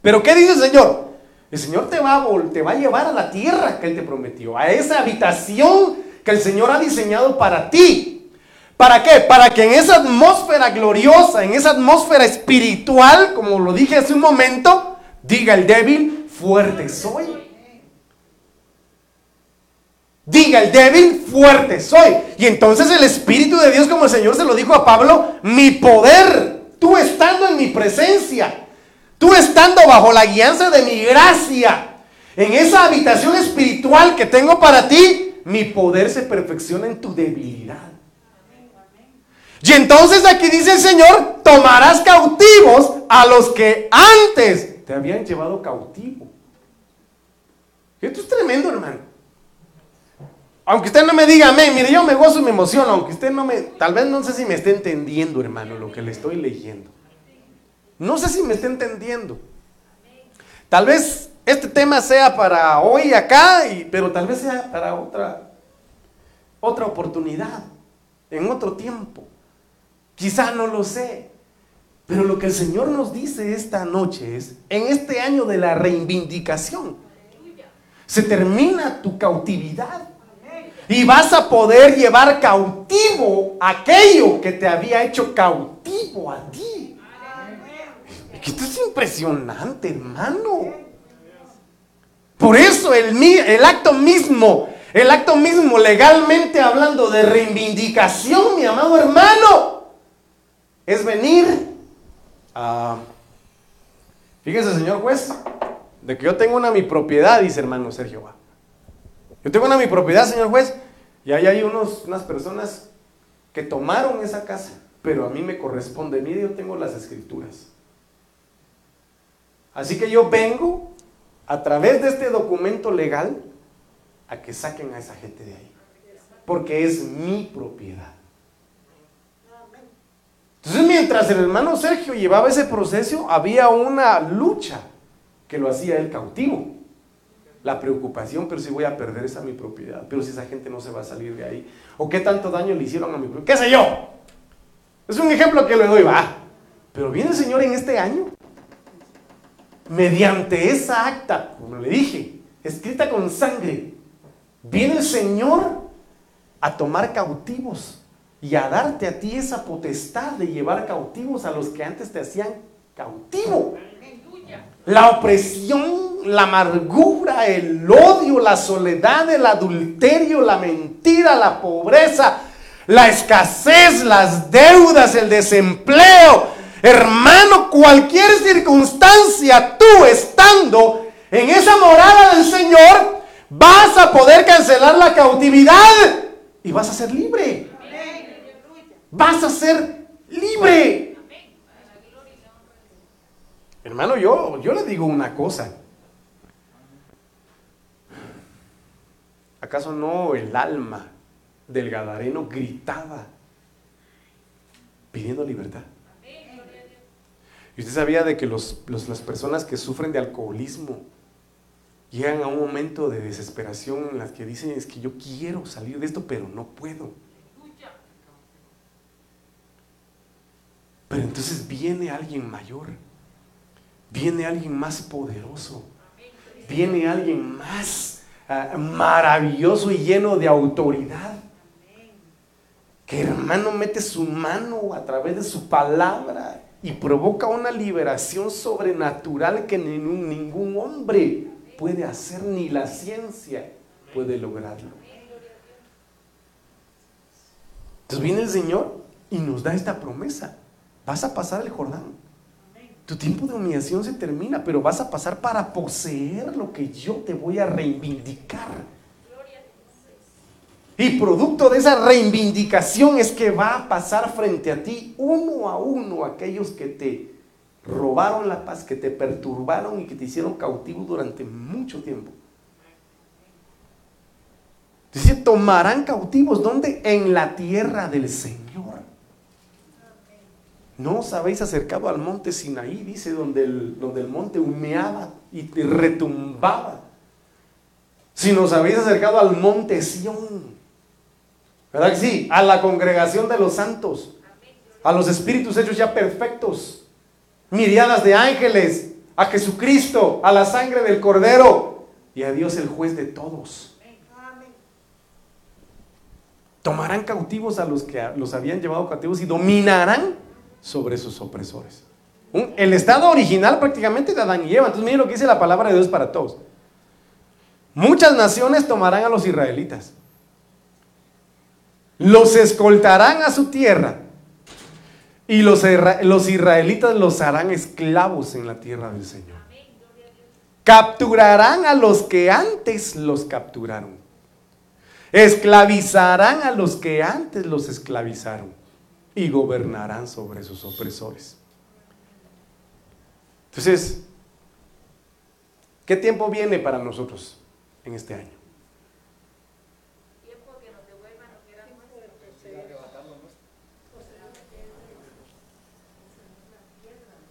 Pero ¿qué dice el Señor? El Señor te va, a, te va a llevar a la tierra que Él te prometió, a esa habitación que el Señor ha diseñado para ti. ¿Para qué? Para que en esa atmósfera gloriosa, en esa atmósfera espiritual, como lo dije hace un momento, diga el débil, fuerte soy. Diga el débil, fuerte soy. Y entonces el Espíritu de Dios, como el Señor se lo dijo a Pablo, mi poder, tú estando en mi presencia, tú estando bajo la guianza de mi gracia, en esa habitación espiritual que tengo para ti, mi poder se perfecciona en tu debilidad. Y entonces aquí dice el Señor, tomarás cautivos a los que antes te habían llevado cautivo. Esto es tremendo, hermano. Aunque usted no me diga amén, mire, yo me gozo y me emociono, aunque usted no me, tal vez no sé si me esté entendiendo, hermano, lo que le estoy leyendo. No sé si me está entendiendo. Tal vez este tema sea para hoy acá, pero tal vez sea para otra, otra oportunidad, en otro tiempo. Quizá no lo sé. Pero lo que el Señor nos dice esta noche es, en este año de la reivindicación, se termina tu cautividad. Y vas a poder llevar cautivo aquello que te había hecho cautivo a ti. Esto es impresionante, hermano. Por eso el, el acto mismo, el acto mismo legalmente hablando de reivindicación, mi amado hermano, es venir a... Fíjese, señor juez, de que yo tengo una mi propiedad, dice hermano Sergio. Yo tengo una mi propiedad, señor juez, y ahí hay unos, unas personas que tomaron esa casa, pero a mí me corresponde. Mire, yo tengo las escrituras. Así que yo vengo a través de este documento legal a que saquen a esa gente de ahí. Porque es mi propiedad. Entonces, mientras el hermano Sergio llevaba ese proceso, había una lucha que lo hacía él cautivo la preocupación, pero si voy a perder esa mi propiedad, pero si esa gente no se va a salir de ahí, o qué tanto daño le hicieron a mi propiedad, qué sé yo. Es un ejemplo que le doy, va. Pero viene el Señor en este año, mediante esa acta, como le dije, escrita con sangre, viene el Señor a tomar cautivos y a darte a ti esa potestad de llevar cautivos a los que antes te hacían cautivo la opresión, la amargura, el odio, la soledad, el adulterio, la mentira, la pobreza, la escasez, las deudas, el desempleo. Hermano, cualquier circunstancia, tú estando en esa morada del Señor, vas a poder cancelar la cautividad y vas a ser libre. Vas a ser libre. Hermano, yo, yo le digo una cosa. ¿Acaso no el alma del Gadareno gritaba pidiendo libertad? Y usted sabía de que los, las personas que sufren de alcoholismo llegan a un momento de desesperación en las que dicen es que yo quiero salir de esto, pero no puedo. Pero entonces viene alguien mayor viene alguien más poderoso, viene alguien más ah, maravilloso y lleno de autoridad. Que hermano mete su mano a través de su palabra y provoca una liberación sobrenatural que ningún, ningún hombre puede hacer, ni la ciencia puede lograrlo. Entonces viene el Señor y nos da esta promesa. Vas a pasar el Jordán. Tu tiempo de humillación se termina, pero vas a pasar para poseer lo que yo te voy a reivindicar. Y producto de esa reivindicación es que va a pasar frente a ti uno a uno aquellos que te robaron la paz, que te perturbaron y que te hicieron cautivo durante mucho tiempo. Dice, tomarán cautivos, ¿dónde? En la tierra del Señor. No os habéis acercado al monte Sinaí, dice, donde el, donde el monte humeaba y retumbaba. Si nos habéis acercado al monte Sión. ¿Verdad que sí? A la congregación de los santos. A los espíritus hechos ya perfectos. Miriadas de ángeles. A Jesucristo. A la sangre del Cordero. Y a Dios el juez de todos. Tomarán cautivos a los que los habían llevado cautivos y dominarán sobre sus opresores. El estado original prácticamente de Adán y Eva. Entonces miren lo que dice la palabra de Dios para todos. Muchas naciones tomarán a los israelitas. Los escoltarán a su tierra. Y los, los israelitas los harán esclavos en la tierra del Señor. Capturarán a los que antes los capturaron. Esclavizarán a los que antes los esclavizaron y gobernarán sobre sus opresores. Entonces, ¿qué tiempo viene para nosotros en este año?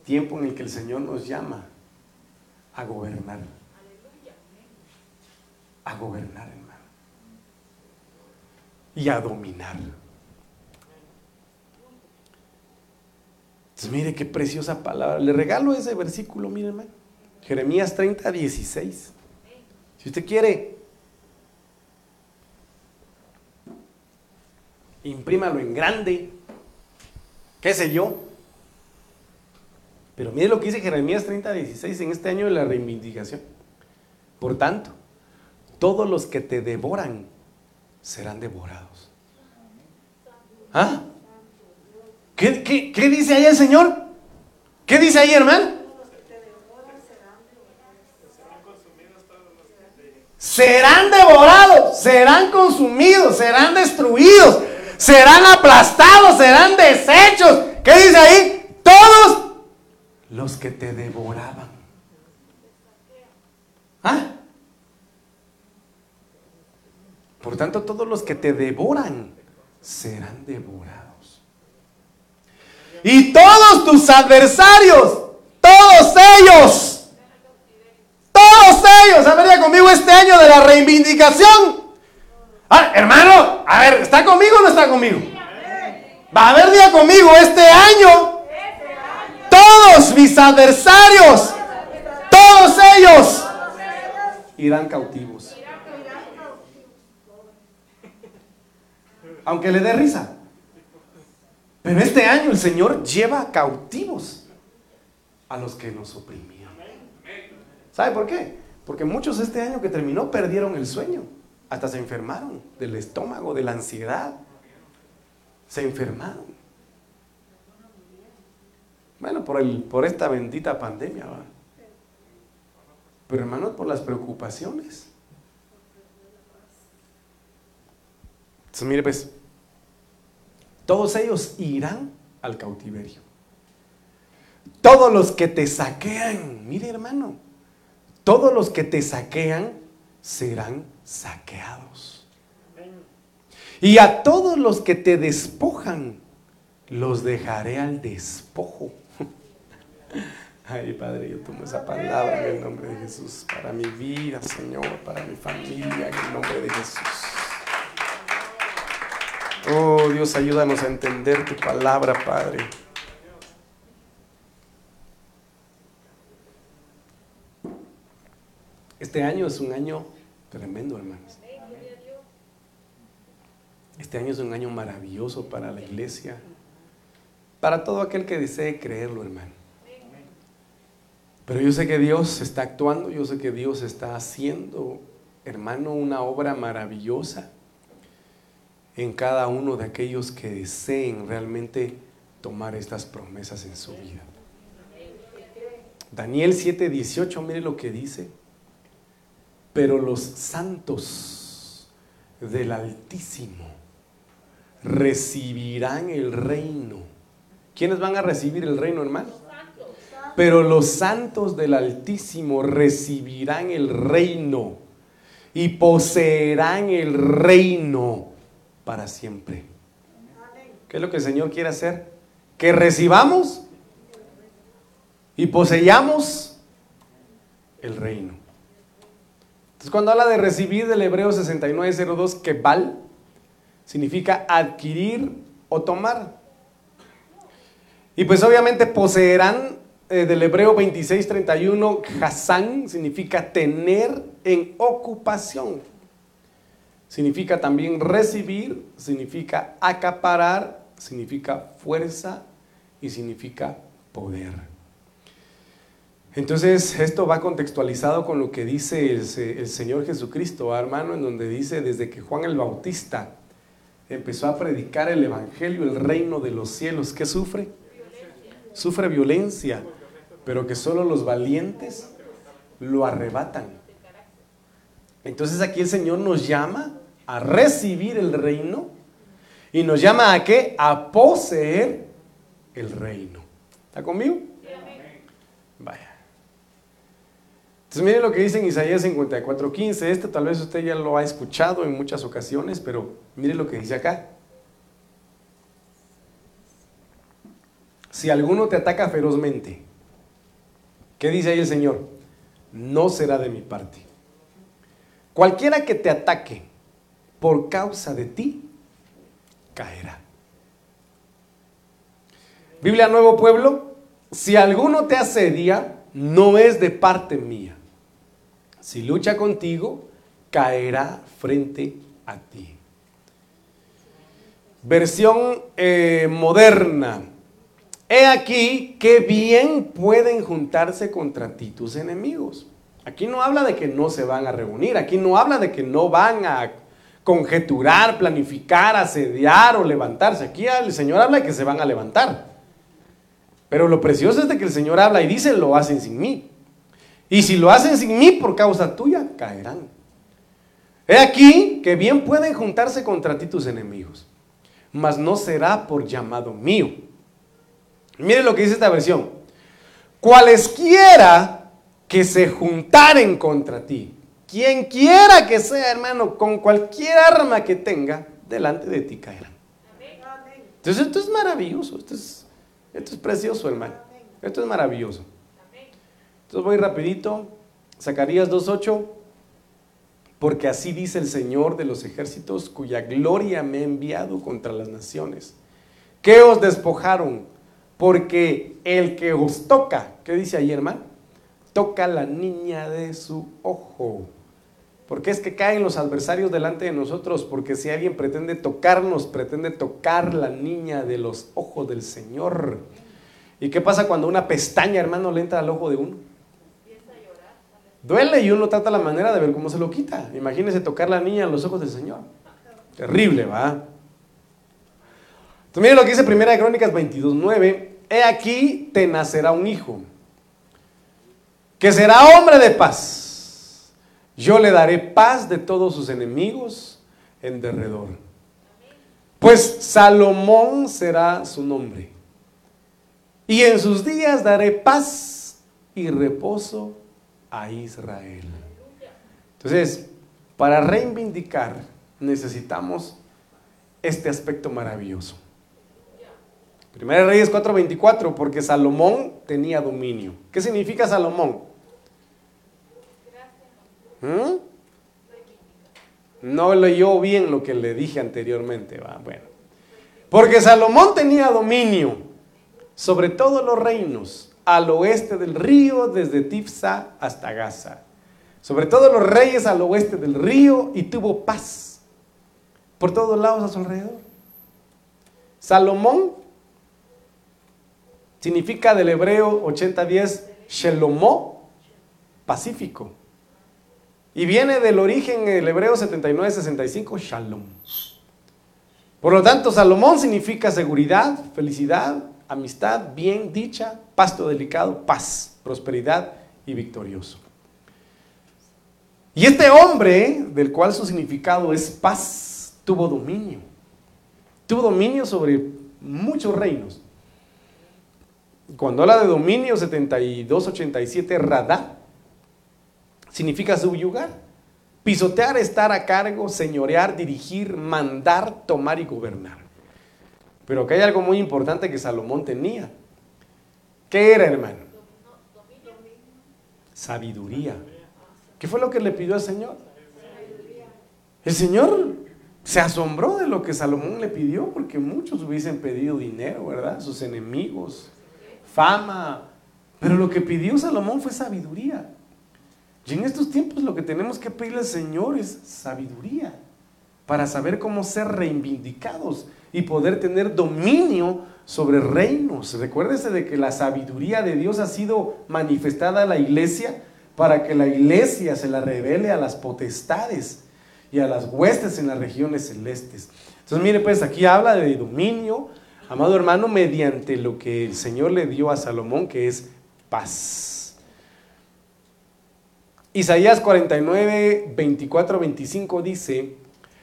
Tiempo en el que el Señor nos llama a gobernar. A gobernar, hermano. Y a dominar. Mire qué preciosa palabra. Le regalo ese versículo, mire hermano. Jeremías 30, 16. Si usted quiere, imprímalo en grande, qué sé yo. Pero mire lo que dice Jeremías 30, 16 en este año de la reivindicación. Por tanto, todos los que te devoran serán devorados. ¿Ah? ¿Qué, dice ahí el Señor? ¿Qué dice ahí, hermano? Serán devorados, serán consumidos, serán destruidos, serán aplastados, serán deshechos. ¿Qué dice ahí? Todos los que te devoraban. ¿Ah? Por tanto, todos los que te devoran serán devorados. Y todos tus adversarios, todos ellos, todos ellos, a ver, conmigo este año de la reivindicación. Ah, hermano, a ver, ¿está conmigo o no está conmigo? Va a haber día conmigo este año. Todos mis adversarios, todos ellos irán cautivos. Aunque le dé risa. Pero este año el Señor lleva cautivos a los que nos oprimían. ¿Sabe por qué? Porque muchos este año que terminó perdieron el sueño. Hasta se enfermaron del estómago, de la ansiedad. Se enfermaron. Bueno, por, el, por esta bendita pandemia. Pero hermanos, por las preocupaciones. Entonces, mire pues, todos ellos irán al cautiverio. Todos los que te saquean, mire hermano, todos los que te saquean serán saqueados. Y a todos los que te despojan, los dejaré al despojo. Ay, Padre, yo tomo esa palabra en el nombre de Jesús para mi vida, Señor, para mi familia, en el nombre de Jesús. Oh Dios, ayúdanos a entender tu palabra, Padre. Este año es un año tremendo, hermanos. Este año es un año maravilloso para la iglesia, para todo aquel que desee creerlo, hermano. Pero yo sé que Dios está actuando, yo sé que Dios está haciendo, hermano, una obra maravillosa en cada uno de aquellos que deseen realmente tomar estas promesas en su vida. Daniel 7:18, mire lo que dice. Pero los santos del Altísimo recibirán el reino. ¿Quiénes van a recibir el reino, hermano? Pero los santos del Altísimo recibirán el reino y poseerán el reino para siempre. ¿Qué es lo que el Señor quiere hacer? Que recibamos y poseyamos el reino. Entonces, cuando habla de recibir del Hebreo 6902, que val, significa adquirir o tomar. Y pues obviamente poseerán eh, del hebreo 2631, Hassan significa tener en ocupación. Significa también recibir, significa acaparar, significa fuerza y significa poder. Entonces, esto va contextualizado con lo que dice el, Señor Jesucristo, hermano, en donde dice desde que Juan el Bautista empezó a predicar el Evangelio, el reino de los cielos, ¿qué sufre? Sufre violencia, pero que solo los valientes lo arrebatan. Entonces aquí el Señor nos llama a recibir el reino y nos llama a qué? A poseer el reino. ¿Está conmigo? Vaya. Entonces miren lo que dice en Isaías 54:15. Este tal vez usted ya lo ha escuchado en muchas ocasiones, pero miren lo que dice acá. Si alguno te ataca ferozmente, ¿qué dice ahí el Señor? No será de mi parte. Cualquiera que te ataque por causa de ti, caerá. Biblia Nuevo Pueblo, si alguno te asedia, no es de parte mía si lucha contigo, caerá frente a ti. Versión eh, moderna. He aquí que bien pueden juntarse contra ti tus enemigos. Aquí no habla de que no se van a reunir, aquí no habla de que no van a conjeturar, planificar, asediar o levantarse. Aquí el Señor habla de que se van a levantar. Pero lo precioso es de que el Señor habla y dice, lo hacen sin mí. Y si lo hacen sin mí por causa tuya, caerán. He aquí que bien pueden juntarse contra ti tus enemigos, mas no será por llamado mío. Mire lo que dice esta versión. Cualesquiera que se juntaren contra ti, quien quiera que sea, hermano, con cualquier arma que tenga, delante de ti caerán. Entonces esto es maravilloso, esto es, precioso, hermano. Esto es maravilloso. Entonces voy rapidito. Zacarías 2.8. Porque así dice el Señor de los ejércitos, cuya gloria me ha enviado contra las naciones. ¿Qué os despojaron? Porque el que os toca, ¿qué dice ahí, hermano? Toca la niña de su ojo. Porque es que caen los adversarios delante de nosotros, porque si alguien pretende tocarnos, pretende tocar la niña de los ojos del Señor. ¿Y qué pasa cuando una pestaña, hermano, le entra al ojo de uno? Duele y uno trata la manera de ver cómo se lo quita. Imagínese tocar la niña en los ojos del Señor. Terrible, ¿va? Entonces, mire lo que dice Primera de Crónicas 22.9. He aquí te nacerá un hijo, que será hombre de paz. Yo le daré paz de todos sus enemigos en derredor. Pues Salomón será su nombre. Y en sus días daré paz y reposo a Israel. Entonces, para reivindicar necesitamos este aspecto maravilloso. Primera Reyes 4:24, porque Salomón tenía dominio. ¿Qué significa Salomón? ¿Mm? No leyó bien lo que le dije anteriormente. ¿va? Bueno, porque Salomón tenía dominio sobre todos los reinos al oeste del río, desde Tifsa hasta Gaza. Sobre todo los reyes al oeste del río y tuvo paz por todos lados a su alrededor. Salomón significa del hebreo 8010 Shelomó, pacífico. Y viene del origen el hebreo 7965 Shalom. Por lo tanto, Salomón significa seguridad, felicidad, amistad, bien, dicha, pasto delicado, paz, prosperidad y victorioso. Y este hombre, del cual su significado es paz, tuvo dominio. Tuvo dominio sobre muchos reinos. Cuando habla de dominio 72-87, radá, significa subyugar. Pisotear, estar a cargo, señorear, dirigir, mandar, tomar y gobernar. Pero que hay algo muy importante que Salomón tenía. ¿Qué era, hermano? Sabiduría. ¿Qué fue lo que le pidió al Señor? El Señor se asombró de lo que Salomón le pidió, porque muchos hubiesen pedido dinero, ¿verdad? Sus enemigos, fama. Pero lo que pidió Salomón fue sabiduría. Y en estos tiempos lo que tenemos que pedirle al Señor es sabiduría para saber cómo ser reivindicados y poder tener dominio sobre reinos. Recuérdese de que la sabiduría de Dios ha sido manifestada a la iglesia para que la iglesia se la revele a las potestades y a las huestes en las regiones celestes. Entonces, mire, pues aquí habla de dominio, amado hermano, mediante lo que el Señor le dio a Salomón, que es paz. Isaías 49, 24, 25 dice,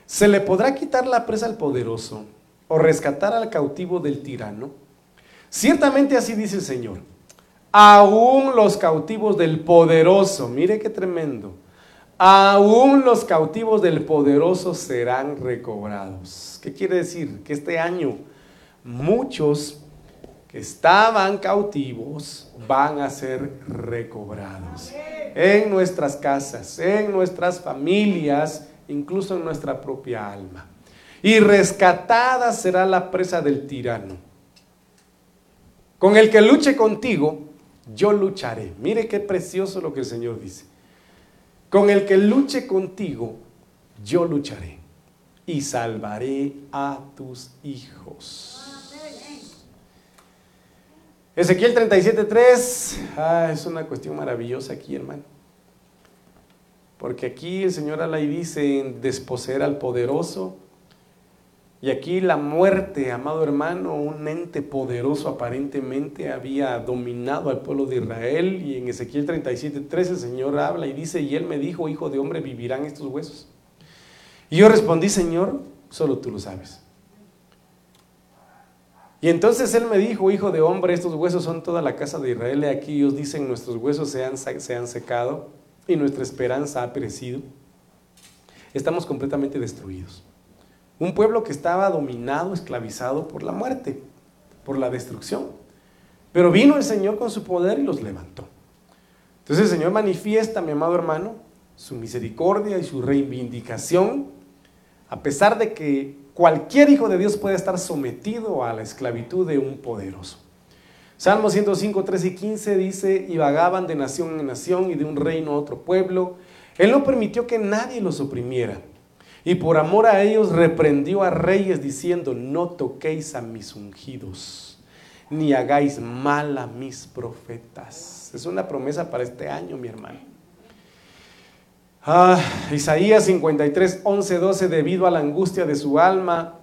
¿se le podrá quitar la presa al poderoso o rescatar al cautivo del tirano? Ciertamente así dice el Señor aún los cautivos del poderoso, mire qué tremendo, aún los cautivos del poderoso serán recobrados. ¿Qué quiere decir? Que este año muchos que estaban cautivos van a ser recobrados en nuestras casas, en nuestras familias, incluso en nuestra propia alma. Y rescatada será la presa del tirano. Con el que luche contigo, yo lucharé. Mire qué precioso lo que el Señor dice. Con el que luche contigo, yo lucharé y salvaré a tus hijos. Ezequiel 37.3, ah, es una cuestión maravillosa aquí, hermano. Porque aquí el Señor habla y dice, desposeer al poderoso, y aquí la muerte, amado hermano, un ente poderoso aparentemente había dominado al pueblo de Israel. Y en Ezequiel 37, el Señor habla y dice, y él me dijo, hijo de hombre, ¿vivirán estos huesos? Y yo respondí, Señor, solo tú lo sabes. Y entonces él me dijo, hijo de hombre, estos huesos son toda la casa de Israel. Y aquí ellos dicen, nuestros huesos se han, se han secado y nuestra esperanza ha perecido. Estamos completamente destruidos. Un pueblo que estaba dominado, esclavizado por la muerte, por la destrucción. Pero vino el Señor con su poder y los levantó. Entonces el Señor manifiesta, mi amado hermano, su misericordia y su reivindicación, a pesar de que cualquier hijo de Dios puede estar sometido a la esclavitud de un poderoso. Salmo 105, 13 y 15 dice, y vagaban de nación en nación y de un reino a otro pueblo. Él no permitió que nadie los oprimiera y por amor a ellos reprendió a reyes diciendo, no toquéis a mis ungidos, ni hagáis mal a mis profetas. Es una promesa para este año, mi hermano. Ah, Isaías 53, 11, 12, debido a la angustia de su alma,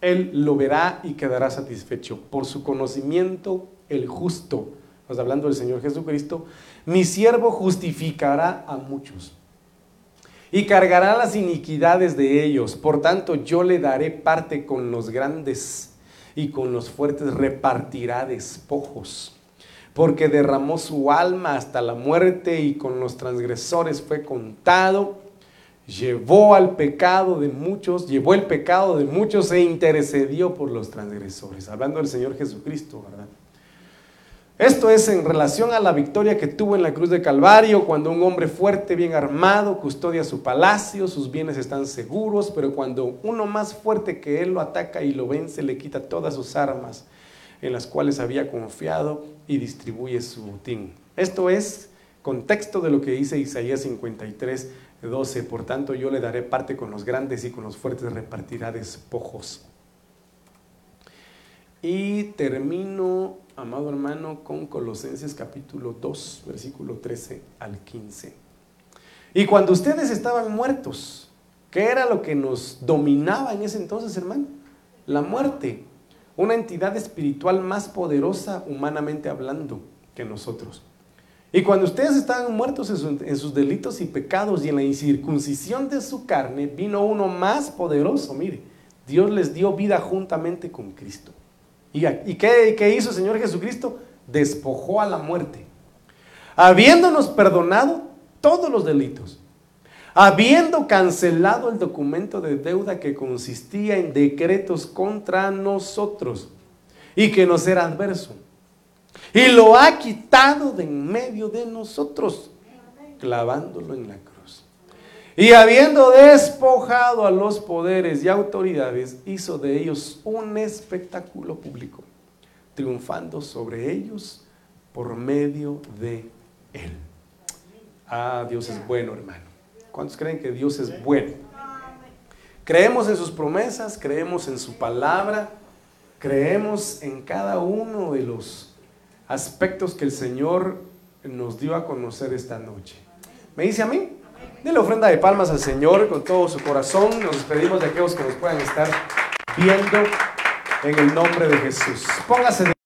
él lo verá y quedará satisfecho. Por su conocimiento, el justo, nos hablando del Señor Jesucristo, mi siervo justificará a muchos y cargará las iniquidades de ellos. Por tanto, yo le daré parte con los grandes y con los fuertes repartirá despojos. Porque derramó su alma hasta la muerte y con los transgresores fue contado. Llevó al pecado de muchos, llevó el pecado de muchos e intercedió por los transgresores. Hablando del Señor Jesucristo, ¿verdad? Esto es en relación a la victoria que tuvo en la cruz de Calvario, cuando un hombre fuerte, bien armado, custodia su palacio, sus bienes están seguros, pero cuando uno más fuerte que él lo ataca y lo vence, le quita todas sus armas en las cuales había confiado y distribuye su botín. Esto es contexto de lo que dice Isaías 53, 12. Por tanto, yo le daré parte con los grandes y con los fuertes repartirá despojos. Y termino amado hermano, con Colosenses capítulo 2, versículo 13 al 15. Y cuando ustedes estaban muertos, ¿qué era lo que nos dominaba en ese entonces, hermano? la muerte, una entidad espiritual más poderosa humanamente hablando que nosotros. Y cuando ustedes estaban muertos en, sus delitos y pecados y en la incircuncisión de su carne, vino uno más poderoso, mire, Dios les dio vida juntamente con Cristo. ¿Y, qué, qué hizo el Señor Jesucristo? Despojó a la muerte, habiéndonos perdonado todos los delitos habiendo cancelado el documento de deuda que consistía en decretos contra nosotros y que nos era adverso. Y lo ha quitado de en medio de nosotros, clavándolo en la cruz. Y habiendo despojado a los poderes y autoridades, hizo de ellos un espectáculo público, triunfando sobre ellos por medio de él. Ah, Dios es bueno, hermano. ¿Cuántos creen que Dios es bueno? Creemos en sus promesas, creemos en su palabra, creemos en cada uno de los aspectos que el Señor nos dio a conocer esta noche. ¿Me dice a mí? la ofrenda de palmas al Señor con todo su corazón. Nos despedimos de aquellos que nos puedan estar viendo en el nombre de Jesús. Póngase de